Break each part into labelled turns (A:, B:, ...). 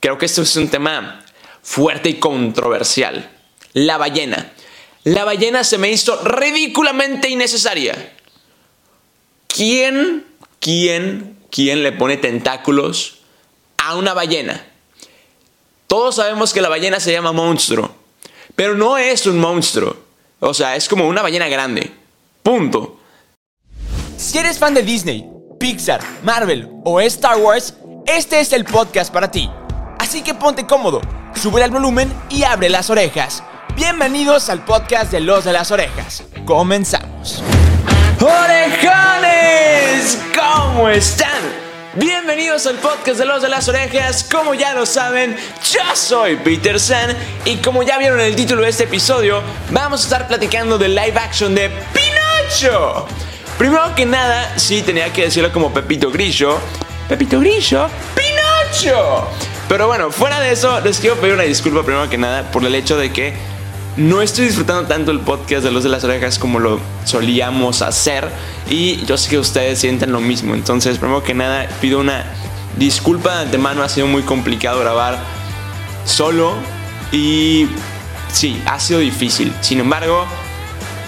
A: creo que esto es un tema fuerte y controversial. La ballena. La ballena se me hizo ridículamente innecesaria. ¿Quién, quién, quién le pone tentáculos a una ballena? Todos sabemos que la ballena se llama monstruo, pero no es un monstruo. O sea, es como una ballena grande. Punto.
B: Si eres fan de Disney, Pixar, Marvel o Star Wars, este es el podcast para ti. Así que ponte cómodo, sube el volumen y abre las orejas. Bienvenidos al podcast de Los de las Orejas. Comenzamos.
A: ¡Orejones! ¿Cómo están? Bienvenidos al podcast de Los de las Orejas. Como ya lo saben, yo soy Peter San y como ya vieron el título de este episodio, vamos a estar platicando del live action de Pinocho. Primero que nada, sí tenía que decirlo como Pepito Grillo. Pepito Grillo, Pinocho. Pero bueno, fuera de eso, les quiero pedir una disculpa primero que nada por el hecho de que no estoy disfrutando tanto el podcast de Los de las Orejas como lo solíamos hacer. Y yo sé que ustedes sienten lo mismo. Entonces, primero que nada, pido una disculpa de antemano. Ha sido muy complicado grabar solo. Y sí, ha sido difícil. Sin embargo,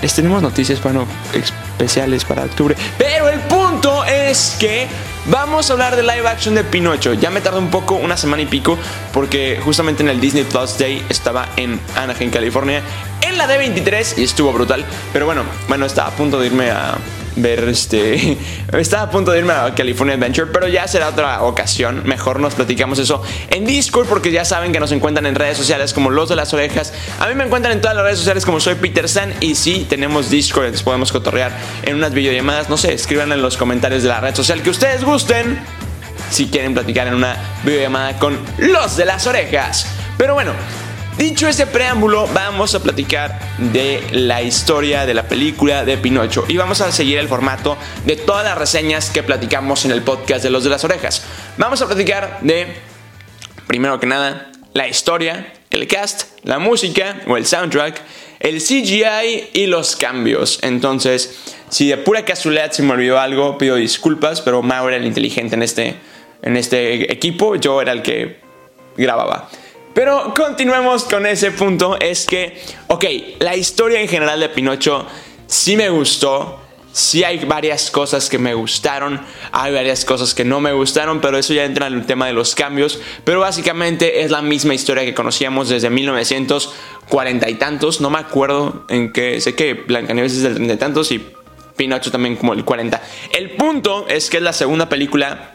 A: les tenemos noticias bueno, especiales para octubre. Pero el punto es que vamos a hablar de live action de Pinocho. Ya me tardé un poco, una semana y pico, porque justamente en el Disney Plus Day estaba en Anaheim, California, en la D23 y estuvo brutal. Pero bueno, bueno, estaba a punto de irme a ver este. Estaba a punto de irme a California Adventure, pero ya será otra ocasión. Mejor nos platicamos eso en Discord, porque ya saben que nos encuentran en redes sociales como Los de las Orejas. A mí me encuentran en todas las redes sociales como soy Peter San. Y sí, tenemos Discord, entonces podemos cotorrear en unas videollamadas. No sé, escriban en los comentarios de la red social que ustedes gusten. Si quieren platicar en una videollamada con Los de las Orejas. Pero bueno, Dicho ese preámbulo, vamos a platicar de la historia de la película de Pinocho y vamos a seguir el formato de todas las reseñas que platicamos en el podcast de Los de las Orejas. Vamos a platicar de, primero que nada, la historia, el cast, la música o el soundtrack, el CGI y los cambios. Entonces, si de pura casualidad se me olvidó algo, pido disculpas, pero Mau era el inteligente en este, en este equipo, yo era el que grababa. Pero continuemos con ese punto, es que, ok, la historia en general de Pinocho sí me gustó, sí hay varias cosas que me gustaron, hay varias cosas que no me gustaron, pero eso ya entra en el tema de los cambios, pero básicamente es la misma historia que conocíamos desde 1940 y tantos, no me acuerdo en qué, sé que Blancanieves es del 30 y tantos y Pinocho también como el 40. El punto es que es la segunda película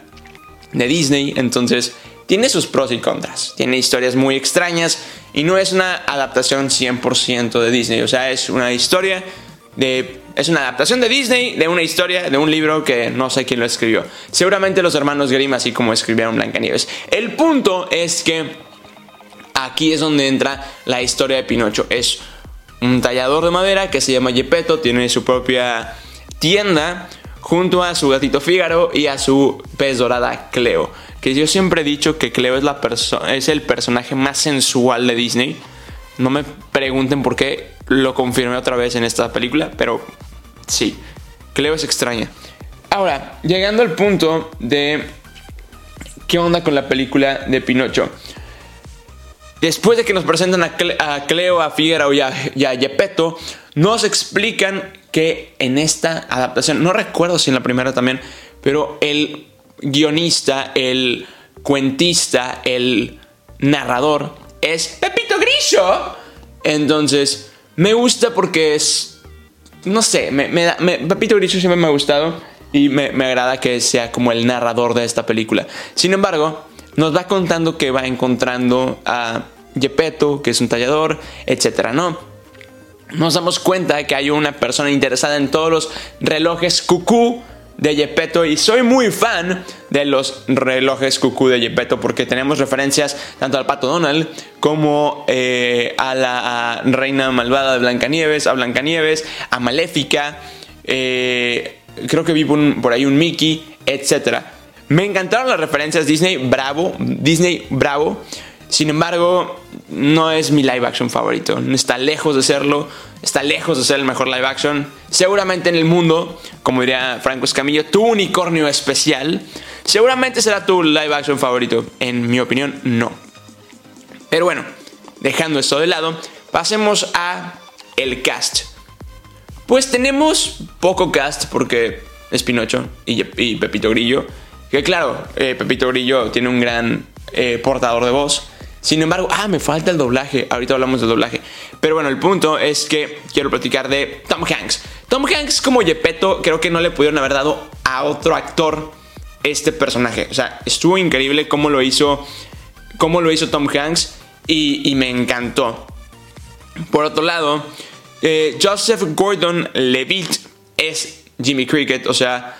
A: de Disney, entonces tiene sus pros y contras. Tiene historias muy extrañas y no es una adaptación 100% de Disney. O sea, es una historia de... Es una adaptación de Disney de una historia de un libro que no sé quién lo escribió. Seguramente los hermanos Grimm, así como escribieron Blancanieves. El punto es que aquí es donde entra la historia de Pinocho. Es un tallador de madera que se llama Gepetto, tiene su propia tienda junto a su gatito Fígaro y a su pez dorada Cleo que yo siempre he dicho que Cleo es, la es el personaje más sensual de Disney. No me pregunten por qué lo confirmé otra vez en esta película, pero sí, Cleo es extraña. Ahora, llegando al punto de qué onda con la película de Pinocho. Después de que nos presentan a, Cleo, a Figueroa y a, y a Gepetto, nos explican que en esta adaptación, no recuerdo si en la primera también, pero el guionista, el cuentista, el narrador es Pepito Grillo. Entonces, me gusta porque es. No sé, me, Pepito Grillo siempre me ha gustado y me, me, agrada que sea como el narrador de esta película. Sin embargo, nos va contando que va encontrando a Gepetto, que es un tallador, etcétera, ¿no? Nos damos cuenta que hay una persona interesada en todos los relojes cucú de Gepetto y soy muy fan de los relojes cucú de Gepetto porque tenemos referencias tanto al Pato Donald como eh, a la reina malvada de Blancanieves, a Blancanieves, a Maléfica, eh, creo que vi por, ahí un Mickey, etc. Me encantaron las referencias Disney, bravo, Disney, bravo. Sin embargo, no es mi live action favorito. Está lejos de serlo. Está lejos de ser el mejor live action. Seguramente en el mundo, como diría Franco Escamillo, tu unicornio especial. Seguramente será tu live action favorito. En mi opinión, no. Pero bueno, dejando esto de lado, pasemos a el cast. Pues tenemos poco cast porque es Pinocho y, Pepito Grillo. Que claro, eh, Pepito Grillo tiene un gran eh, portador de voz. Sin embargo, ah, me falta el doblaje. Ahorita hablamos del doblaje. Pero bueno, el punto es que quiero platicar de Tom Hanks. Tom Hanks como Yepeto, creo que no le pudieron haber dado a otro actor este personaje. O sea, estuvo increíble cómo lo hizo, cómo lo hizo Tom Hanks y, me encantó. Por otro lado, eh, Joseph Gordon-Levitt es Jimmy Cricket. O sea,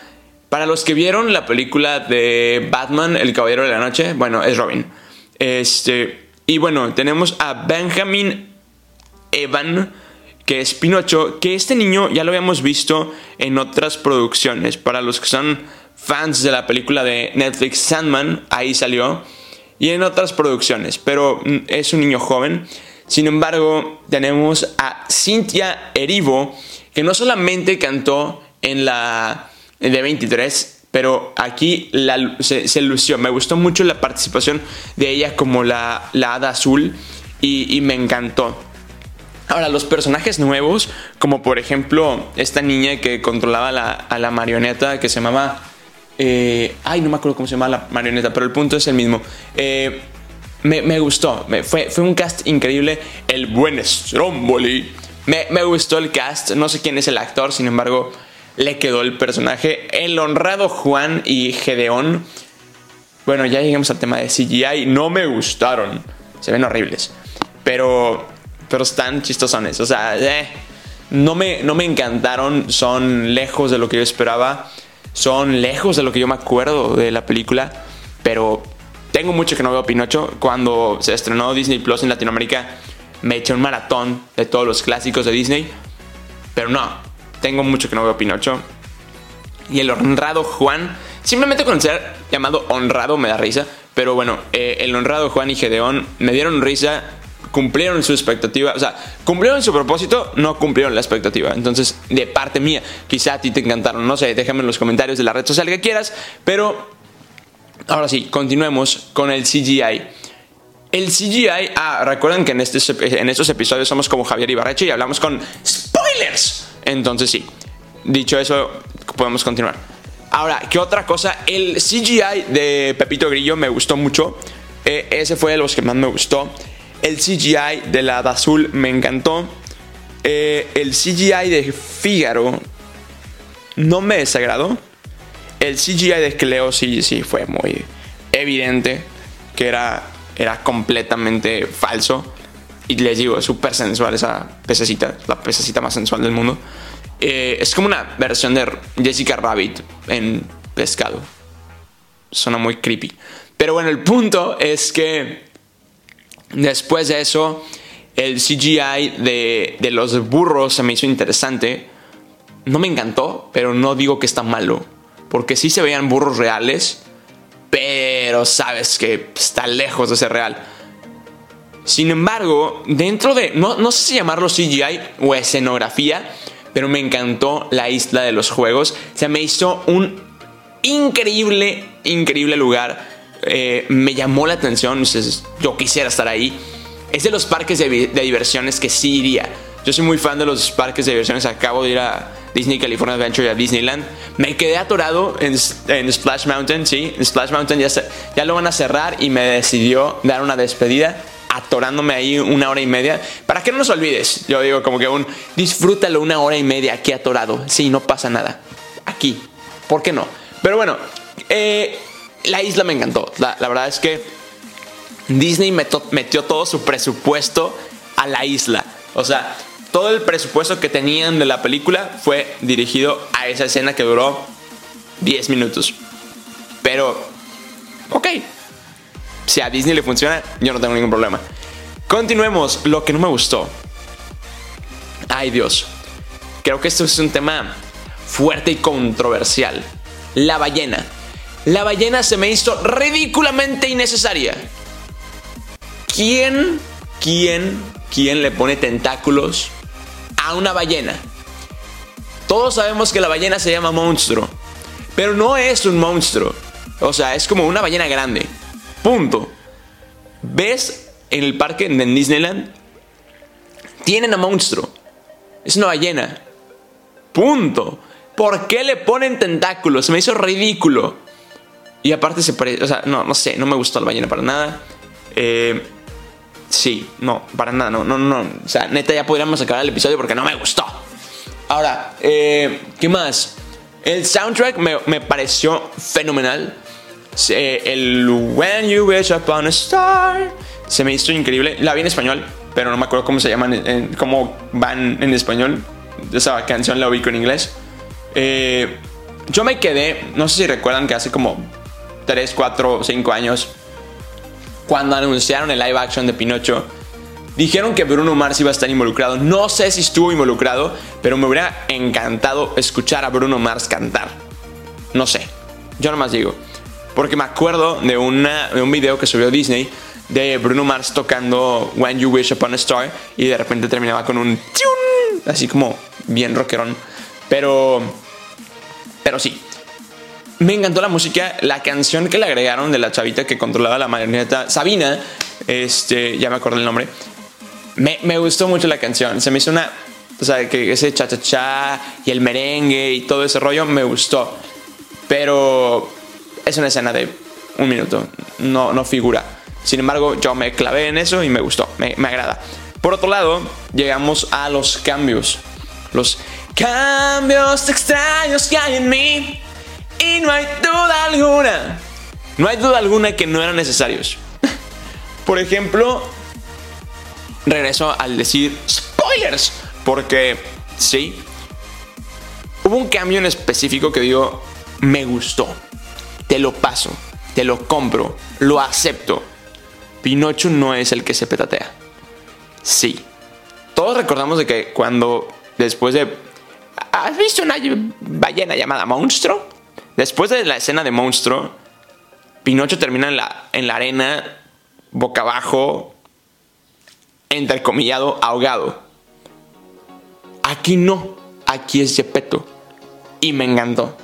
A: para los que vieron la película de Batman, El Caballero de la Noche, bueno, es Robin. Este, y bueno, tenemos a Benjamin Evan, que es Pinocho, que este niño ya lo habíamos visto en otras producciones. Para los que son fans de la película de Netflix Sandman, ahí salió. Y en otras producciones, pero mm, es un niño joven. Sin embargo, tenemos a Cynthia Erivo, que no solamente cantó en la de 23, pero aquí se, lució. Me gustó mucho la participación de ella como la, la hada azul y, me encantó. Ahora, los personajes nuevos, como por ejemplo esta niña que controlaba a la marioneta que se llamaba... Eh, ay, no me acuerdo cómo se llama la marioneta, pero el punto es el mismo. Eh, me, gustó, fue, fue un cast increíble. El buen Stromboli. Me, me gustó el cast, no sé quién es el actor, sin embargo, le quedó el personaje. El honrado Juan y Gedeón. Bueno, ya llegamos al tema de CGI. No me gustaron. Se ven horribles. Pero, pero están chistosones. O sea, eh, no, me, no me encantaron. Son lejos de lo que yo esperaba. Son lejos de lo que yo me acuerdo de la película. Pero tengo mucho que no veo Pinocho. Cuando se estrenó Disney Plus en Latinoamérica, me eché un maratón de todos los clásicos de Disney. Pero no, tengo mucho que no veo Pinocho. Y el honrado Juan, simplemente con ser llamado honrado me da risa. Pero bueno, eh, el honrado Juan y Gedeón me dieron risa, cumplieron su expectativa. O sea, cumplieron su propósito, no cumplieron la expectativa. Entonces, de parte mía, quizá a ti te encantaron. No sé, déjame en los comentarios de la red social que quieras. Pero ahora sí, continuemos con el CGI. El CGI, ah, recuerden que en, este, en estos episodios somos como Javier Ibarreche y hablamos con spoilers. Entonces sí, dicho eso, podemos continuar. Ahora, ¿qué otra cosa? El CGI de Pepito Grillo me gustó mucho. Eh, ese fue de los que más me gustó. El CGI de la azul me encantó. Eh, el CGI de Fígaro no me desagradó. El CGI de Cleo sí, sí fue muy evidente que era, era completamente falso. Y les digo, es súper sensual esa pececita, la pececita más sensual del mundo. Eh, es como una versión de Jessica Rabbit en pescado. Suena muy creepy. Pero bueno, el punto es que después de eso, el CGI de, de los burros se me hizo interesante. No me encantó, pero no digo que está malo. Porque sí se veían burros reales, pero sabes que está lejos de ser real. Sin embargo, dentro de, no, no sé si llamarlo CGI o escenografía, pero me encantó la isla de los juegos. Se me hizo un increíble, increíble lugar. Eh, me llamó la atención, yo quisiera estar ahí. Es de los parques de, diversiones que sí iría. Yo soy muy fan de los parques de diversiones. Acabo de ir a Disney California Adventure y a Disneyland. Me quedé atorado en, Splash Mountain, sí. En Splash Mountain ya, ya lo van a cerrar y me decidió dar una despedida atorándome ahí una hora y media. Para que no nos olvides, yo digo como que un disfrútalo una hora y media aquí atorado. Sí, no pasa nada. Aquí. ¿Por qué no? Pero bueno, eh, la isla me encantó. La, verdad es que Disney metió todo su presupuesto a la isla. O sea, todo el presupuesto que tenían de la película fue dirigido a esa escena que duró 10 minutos. Pero, ok, si a Disney le funciona, yo no tengo ningún problema. Continuemos, lo que no me gustó. Ay Dios, creo que esto es un tema fuerte y controversial. La ballena. La ballena se me hizo ridículamente innecesaria. ¿Quién, quién, quién le pone tentáculos a una ballena? Todos sabemos que la ballena se llama monstruo, pero no es un monstruo. O sea, es como una ballena grande. Punto. ¿Ves en el parque en Disneyland tienen a monstruo. Es una ballena. Punto. ¿Por qué le ponen tentáculos? Me hizo ridículo. Y aparte se parece, o sea, no, no sé, no me gustó la ballena para nada. Eh, sí, no, para nada, no, no, no. O sea, neta, ya podríamos acabar el episodio porque no me gustó. Ahora, eh, ¿qué más? El soundtrack me, me pareció fenomenal. El When You Wish Upon a Star se me hizo increíble. La vi en español, pero no me acuerdo cómo se llaman, cómo van en español. Esa canción la ubico en inglés. Eh, yo me quedé, no sé si recuerdan que hace como 3, 4, 5 años, cuando anunciaron el live action de Pinocho, dijeron que Bruno Mars iba a estar involucrado. No sé si estuvo involucrado, pero me hubiera encantado escuchar a Bruno Mars cantar. No sé, yo nomás digo. Porque me acuerdo de, una, de un video que subió Disney de Bruno Mars tocando When You Wish Upon a Star y de repente terminaba con un así como bien rockerón. Pero pero sí. Me encantó la música, la canción que le agregaron de la chavita que controlaba la marioneta, Sabina, este, ya me acuerdo el nombre. Me, me gustó mucho la canción, se me hizo una, o sea, que ese cha cha cha y el merengue y todo ese rollo me gustó. Pero es una escena de un minuto, no, no figura. Sin embargo, yo me clavé en eso y me gustó, me, me agrada. Por otro lado, llegamos a los cambios. Los cambios extraños que hay en mí. Y no hay duda alguna. No hay duda alguna que no eran necesarios. Por ejemplo, regreso al decir spoilers. Porque, sí, hubo un cambio en específico que digo, me gustó. Te lo paso, te lo compro, lo acepto. Pinocho no es el que se petatea. Sí. Todos recordamos de que cuando después de... ¿Has visto una ballena llamada Monstruo? Después de la escena de Monstruo, Pinocho termina en la, en la arena, boca abajo, entrecomillado, ahogado. Aquí no, aquí es Gepetto. Y me encantó.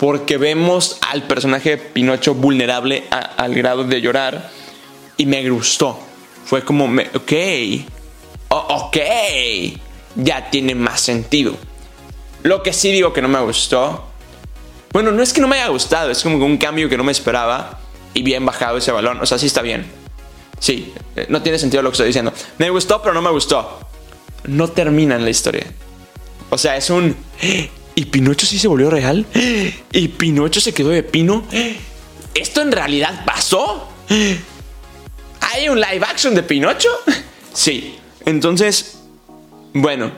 A: Porque vemos al personaje Pinocho vulnerable al grado de llorar. Y me gustó. Fue como, me, ok, ok, ya tiene más sentido. Lo que sí digo que no me gustó. Bueno, no es que no me haya gustado, es como un cambio que no me esperaba. Y bien bajado ese balón. O sea, sí está bien. Sí, eh, no tiene sentido lo que estoy diciendo. Me gustó, pero no me gustó. No termina en la historia. O sea, es un... ¿Y Pinocho sí se volvió real? ¿Y Pinocho se quedó de pino? ¿Esto en realidad pasó? ¿Hay un live action de Pinocho? Sí. Entonces, bueno,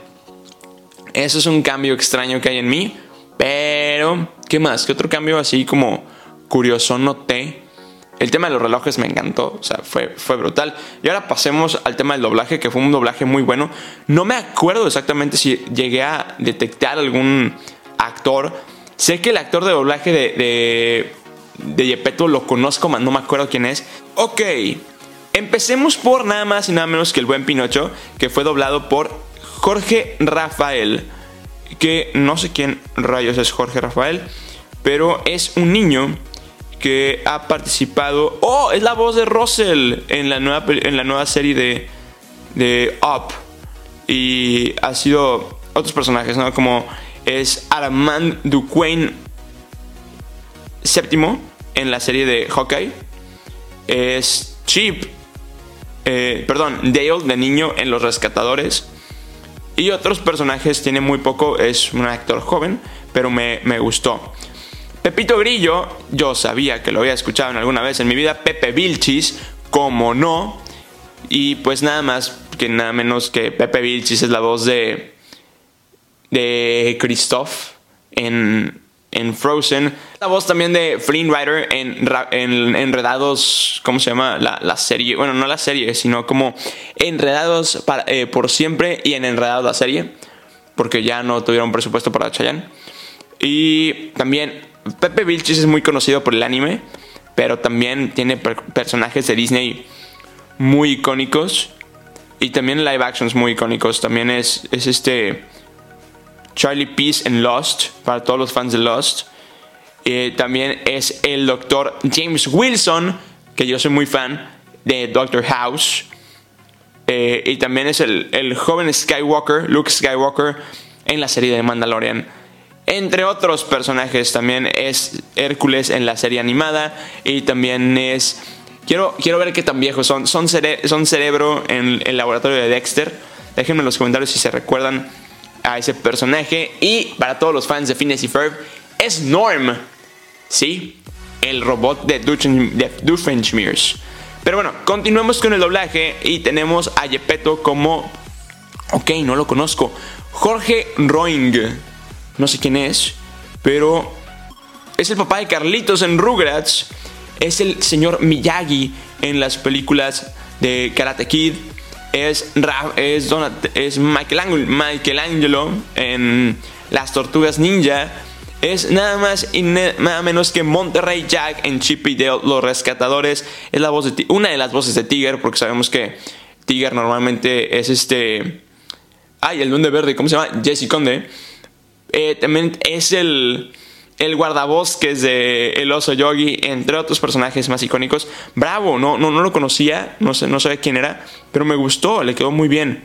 A: eso es un cambio extraño que hay en mí. Pero, ¿qué más? ¿Qué otro cambio así como curioso noté? El tema de los relojes me encantó, o sea, fue, fue brutal. Y ahora pasemos al tema del doblaje, que fue un doblaje muy bueno. No me acuerdo exactamente si llegué a detectar algún Sé que el actor de doblaje de, de, de lo conozco, no me acuerdo quién es. Ok, empecemos por nada más y nada menos que el buen Pinocho, que fue doblado por Jorge Rafael. Que no sé quién rayos es Jorge Rafael, pero es un niño que ha participado. ¡Oh! Es la voz de Russell en la nueva, en la nueva serie de, de Up. Y ha sido otros personajes, ¿no? Como es Armand Duquesne séptimo en la serie de Hawkeye. Es Chip, eh, perdón, Dale de niño en Los Rescatadores. Y otros personajes tiene muy poco, es un actor joven, pero me, me gustó. Pepito Grillo, yo sabía que lo había escuchado en alguna vez en mi vida. Pepe Vilchis, como no. Y pues nada más que nada menos que Pepe Vilchis es la voz de. De Christoph en, en Frozen. La voz también de Flynn Rider en, en Enredados. ¿Cómo se llama? La, la, serie. Bueno, no la serie, sino como Enredados para, eh, por siempre y en Enredados la serie. Porque ya no tuvieron presupuesto para Chayanne. Y también Pepe Vilchis es muy conocido por el anime, pero también tiene per personajes de Disney muy icónicos y también live actions muy icónicos. También es, es este Charlie Peace en Lost, para todos los fans de Lost. Eh, también es el doctor James Wilson, que yo soy muy fan, de Doctor House. Eh, y también es el, el, joven Skywalker, Luke Skywalker, en la serie de Mandalorian. Entre otros personajes también es Hércules en la serie animada y también es... Quiero, quiero ver qué tan viejos son. Son, son cerebro en el laboratorio de Dexter. Déjenme en los comentarios si se recuerdan a ese personaje. Y para todos los fans de Phineas y Ferb, es Norm. Sí, el robot de Doofenshmirtz. Pero bueno, continuemos con el doblaje y tenemos a Yepeto como... Ok, no lo conozco. Jorge Roing. No sé quién es, pero es el papá de Carlitos en Rugrats. Es el señor Miyagi en las películas de Karate Kid. Es, es, es Michelangelo en Las Tortugas Ninja es nada más y nada menos que Monterrey Jack en Chip y Dale, los rescatadores. Es la voz de una de las voces de Tiger, porque sabemos que Tiger normalmente es este. Ay, el duende verde, ¿cómo se llama? Jesse Conde. Eh, también es el, el guardabosques de El Oso Yogi, entre otros personajes más icónicos. Bravo, no, no, no lo conocía, no, sé, no sabía quién era, pero me gustó, le quedó muy bien.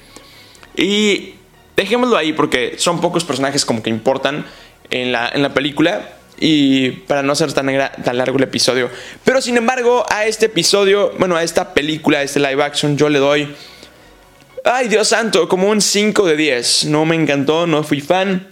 A: Y dejémoslo ahí porque son pocos personajes como que importan en la, en la película y para no ser tan, tan largo el episodio. Pero sin embargo, a este episodio, bueno, a esta película, a este live action, yo le doy... Ay, Dios santo, como un 5 de 10. No me encantó, no fui fan.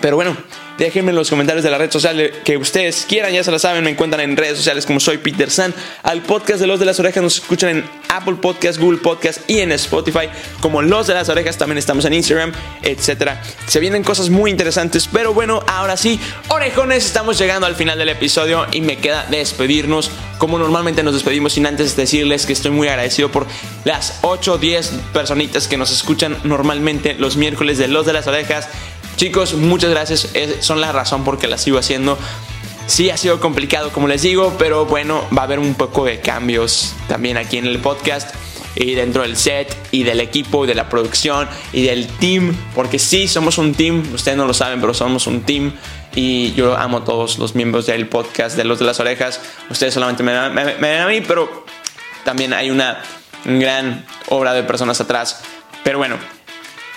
A: Pero bueno, Déjenme en los comentarios de la red social que ustedes quieran, ya se la saben, me encuentran en redes sociales como soy Peter San. Al podcast de Los de las Orejas nos escuchan en Apple Podcast, Google Podcast y en Spotify como Los de las Orejas. También estamos en Instagram, etc. Se vienen cosas muy interesantes, pero bueno, ahora sí, orejones, estamos llegando al final del episodio y me queda despedirnos como normalmente nos despedimos sin antes decirles que estoy muy agradecido por las 8 o 10 personitas que nos escuchan normalmente los miércoles de Los de las Orejas. Chicos, muchas gracias. son la razón por que la sigo haciendo. Sí, ha sido complicado, como les digo, pero bueno, va a haber un poco de cambios también aquí en el podcast y dentro del set y del equipo y de la producción y del team, porque sí, somos un team, ustedes no lo saben, pero somos un team y yo amo a todos los miembros del podcast de Los de las Orejas, ustedes solamente me ven a mí, pero también hay una gran obra de personas atrás. Pero bueno,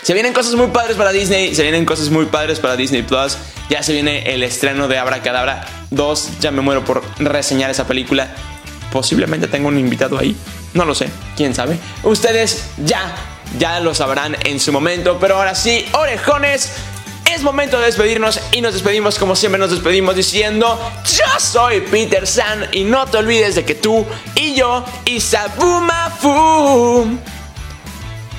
A: se vienen cosas muy padres para Disney, se vienen cosas muy padres para Disney Plus. Ya se viene el estreno de Abracadabra 2. Ya me muero por reseñar esa película. Posiblemente tengo un invitado ahí. No lo sé, quién sabe. Ustedes ya, ya lo sabrán en su momento. Pero ahora sí, orejones. Es momento de despedirnos y nos despedimos como siempre nos despedimos diciendo Yo soy Peter San y no te olvides de que tú y yo y Sabumafum